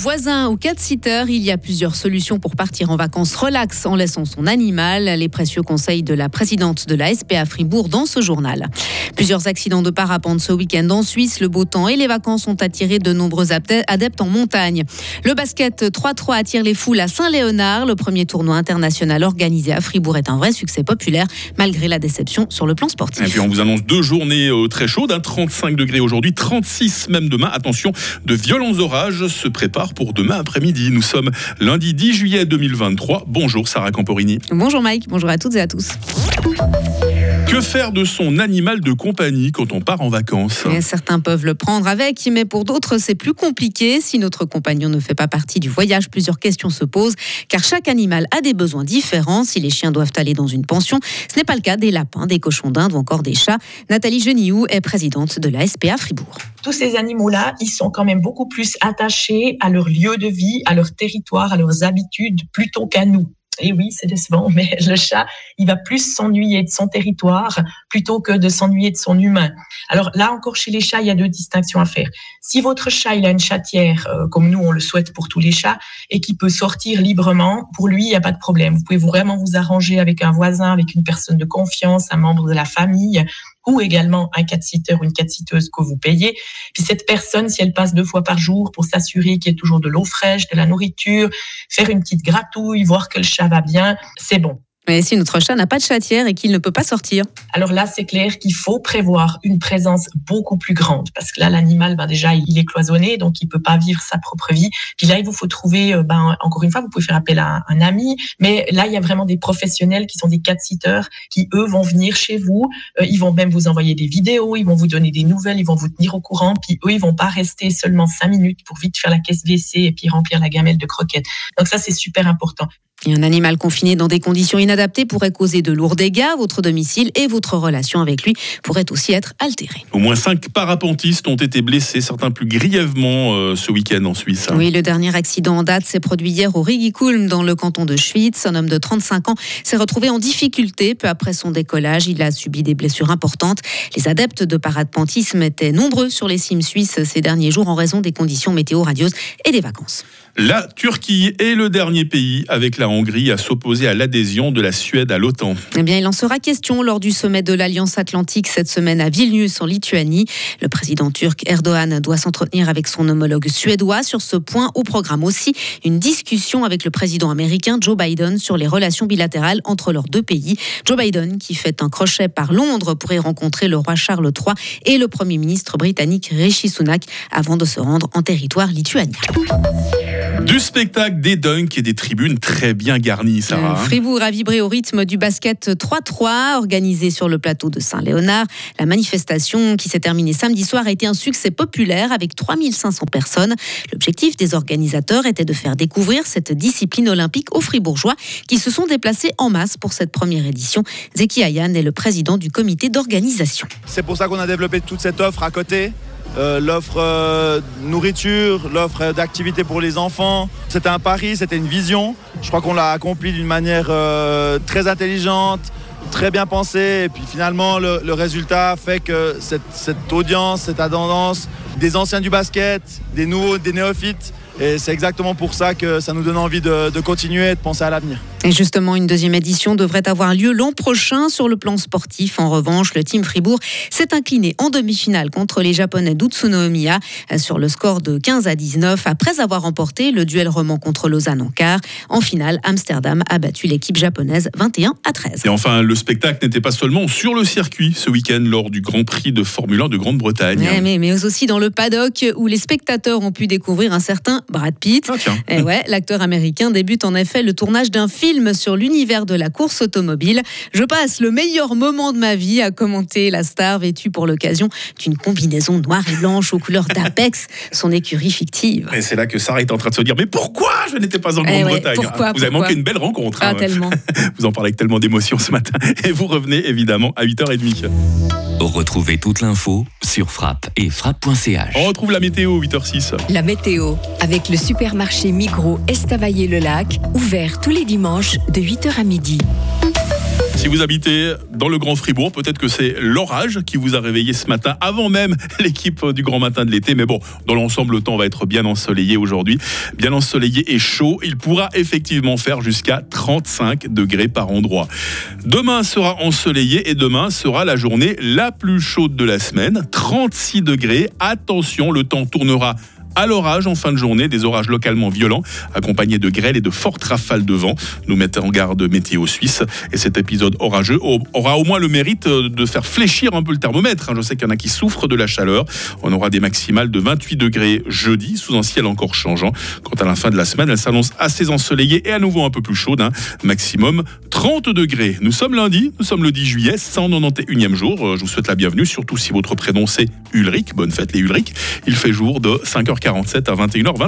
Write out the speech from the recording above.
voisin ou cat-sitter, il y a plusieurs solutions pour partir en vacances relax en laissant son animal. Les précieux conseils de la présidente de la SPA Fribourg dans ce journal. Plusieurs accidents de parapente ce week-end en Suisse. Le beau temps et les vacances ont attiré de nombreux adeptes en montagne. Le basket 3-3 attire les foules à Saint-Léonard. Le premier tournoi international organisé à Fribourg est un vrai succès populaire malgré la déception sur le plan sportif. Et puis on vous annonce deux journées euh, très chaudes, 35 hein, degrés aujourd'hui, 36 même demain. Attention, de violents orages se préparent pour demain après-midi. Nous sommes lundi 10 juillet 2023. Bonjour Sarah Camporini. Bonjour Mike, bonjour à toutes et à tous. Que faire de son animal de compagnie quand on part en vacances? Certains peuvent le prendre avec, mais pour d'autres, c'est plus compliqué. Si notre compagnon ne fait pas partie du voyage, plusieurs questions se posent, car chaque animal a des besoins différents. Si les chiens doivent aller dans une pension, ce n'est pas le cas des lapins, des cochons d'Inde ou encore des chats. Nathalie Geniou est présidente de la SPA Fribourg. Tous ces animaux-là, ils sont quand même beaucoup plus attachés à leur lieu de vie, à leur territoire, à leurs habitudes, plutôt qu'à nous. Et oui, c'est décevant, mais le chat, il va plus s'ennuyer de son territoire plutôt que de s'ennuyer de son humain. Alors là encore, chez les chats, il y a deux distinctions à faire. Si votre chat, il a une chatière, euh, comme nous, on le souhaite pour tous les chats, et qui peut sortir librement, pour lui, il n'y a pas de problème. Vous pouvez vraiment vous arranger avec un voisin, avec une personne de confiance, un membre de la famille, ou également un cat-sitter ou une cat-sitteuse que vous payez. Puis cette personne, si elle passe deux fois par jour pour s'assurer qu'il y ait toujours de l'eau fraîche, de la nourriture, faire une petite gratouille, voir que le chat va bien, c'est bon. Mais si notre chat n'a pas de chatière et qu'il ne peut pas sortir Alors là, c'est clair qu'il faut prévoir une présence beaucoup plus grande parce que là, l'animal, ben déjà, il est cloisonné, donc il peut pas vivre sa propre vie. Puis là, il vous faut trouver, euh, ben, encore une fois, vous pouvez faire appel à un ami, mais là, il y a vraiment des professionnels qui sont des cat-sitters qui, eux, vont venir chez vous. Euh, ils vont même vous envoyer des vidéos, ils vont vous donner des nouvelles, ils vont vous tenir au courant. Puis eux, ils vont pas rester seulement cinq minutes pour vite faire la caisse WC et puis remplir la gamelle de croquettes. Donc ça, c'est super important un animal confiné dans des conditions inadaptées pourrait causer de lourds dégâts. Votre domicile et votre relation avec lui pourraient aussi être altérés. Au moins cinq parapentistes ont été blessés, certains plus grièvement euh, ce week-end en Suisse. Oui, le dernier accident en date s'est produit hier au Rigikulm dans le canton de Schwyz. Un homme de 35 ans s'est retrouvé en difficulté peu après son décollage. Il a subi des blessures importantes. Les adeptes de parapentisme étaient nombreux sur les cimes suisses ces derniers jours en raison des conditions météo radieuses et des vacances. La Turquie est le dernier pays avec la Hongrie à s'opposer à l'adhésion de la Suède à l'OTAN. Eh bien, il en sera question lors du sommet de l'Alliance Atlantique cette semaine à Vilnius en Lituanie. Le président turc Erdogan doit s'entretenir avec son homologue suédois sur ce point. Au programme aussi une discussion avec le président américain Joe Biden sur les relations bilatérales entre leurs deux pays. Joe Biden qui fait un crochet par Londres pour y rencontrer le roi Charles III et le premier ministre britannique Rishi Sunak avant de se rendre en territoire lituanien. Du spectacle, des dunks et des tribunes très bien garnies, Sarah. Hein. Fribourg a vibré au rythme du basket 3-3 organisé sur le plateau de Saint-Léonard. La manifestation qui s'est terminée samedi soir a été un succès populaire avec 3500 personnes. L'objectif des organisateurs était de faire découvrir cette discipline olympique aux Fribourgeois qui se sont déplacés en masse pour cette première édition. Zeki Ayan est le président du comité d'organisation. C'est pour ça qu'on a développé toute cette offre à côté euh, l'offre euh, nourriture, l'offre d'activité pour les enfants. C'était un pari, c'était une vision. Je crois qu'on l'a accompli d'une manière euh, très intelligente, très bien pensée. Et puis finalement, le, résultat fait que cette, cette audience, cette tendance des anciens du basket, des nouveaux, des néophytes, et c'est exactement pour ça que ça nous donne envie de, de continuer et de penser à l'avenir. Et justement, une deuxième édition devrait avoir lieu l'an prochain sur le plan sportif. En revanche, le team Fribourg s'est incliné en demi-finale contre les Japonais d'Utsuno Omiya sur le score de 15 à 19 après avoir remporté le duel roman contre Lausanne en quart. En finale, Amsterdam a battu l'équipe japonaise 21 à 13. Et enfin, le spectacle n'était pas seulement sur le circuit ce week-end lors du Grand Prix de Formule 1 de Grande-Bretagne. Mais, mais, aussi dans le paddock où les spectateurs ont pu découvrir un certain Brad Pitt. Ah, et ouais, l'acteur américain débute en effet le tournage d'un film sur l'univers de la course automobile. Je passe le meilleur moment de ma vie à commenter la star vêtue pour l'occasion d'une combinaison noire et blanche aux couleurs d'Apex, son écurie fictive. Et c'est là que Sarah est en train de se dire mais pourquoi je n'étais pas en eh Grande-Bretagne Vous avez manqué une belle rencontre. Ah, hein. tellement. Vous en parlez avec tellement d'émotion ce matin. Et vous revenez évidemment à 8h30. Retrouvez toute l'info sur frappe et frappe.ch. On retrouve la météo 8h06. La météo avec le supermarché Migros Estavayer-le-Lac, ouvert tous les dimanches de 8h à midi. Si vous habitez dans le Grand Fribourg, peut-être que c'est l'orage qui vous a réveillé ce matin, avant même l'équipe du Grand Matin de l'été. Mais bon, dans l'ensemble, le temps va être bien ensoleillé aujourd'hui. Bien ensoleillé et chaud. Il pourra effectivement faire jusqu'à 35 degrés par endroit. Demain sera ensoleillé et demain sera la journée la plus chaude de la semaine. 36 degrés. Attention, le temps tournera à l'orage en fin de journée, des orages localement violents, accompagnés de grêles et de fortes rafales de vent. Nous mettons en garde météo suisse. Et cet épisode orageux aura au moins le mérite euh, de faire fléchir un peu le thermomètre. Hein. Je sais qu'il y en a qui souffrent de la chaleur. On aura des maximales de 28 degrés jeudi, sous un ciel encore changeant. Quant à la fin de la semaine, elle s'annonce assez ensoleillée et à nouveau un peu plus chaude. Hein. Maximum 30 degrés. Nous sommes lundi, nous sommes le 10 juillet, 191e jour. Euh, je vous souhaite la bienvenue, surtout si votre prénom c'est Ulrich. Bonne fête les Ulrich. Il fait jour de 5h 47 à 21h20.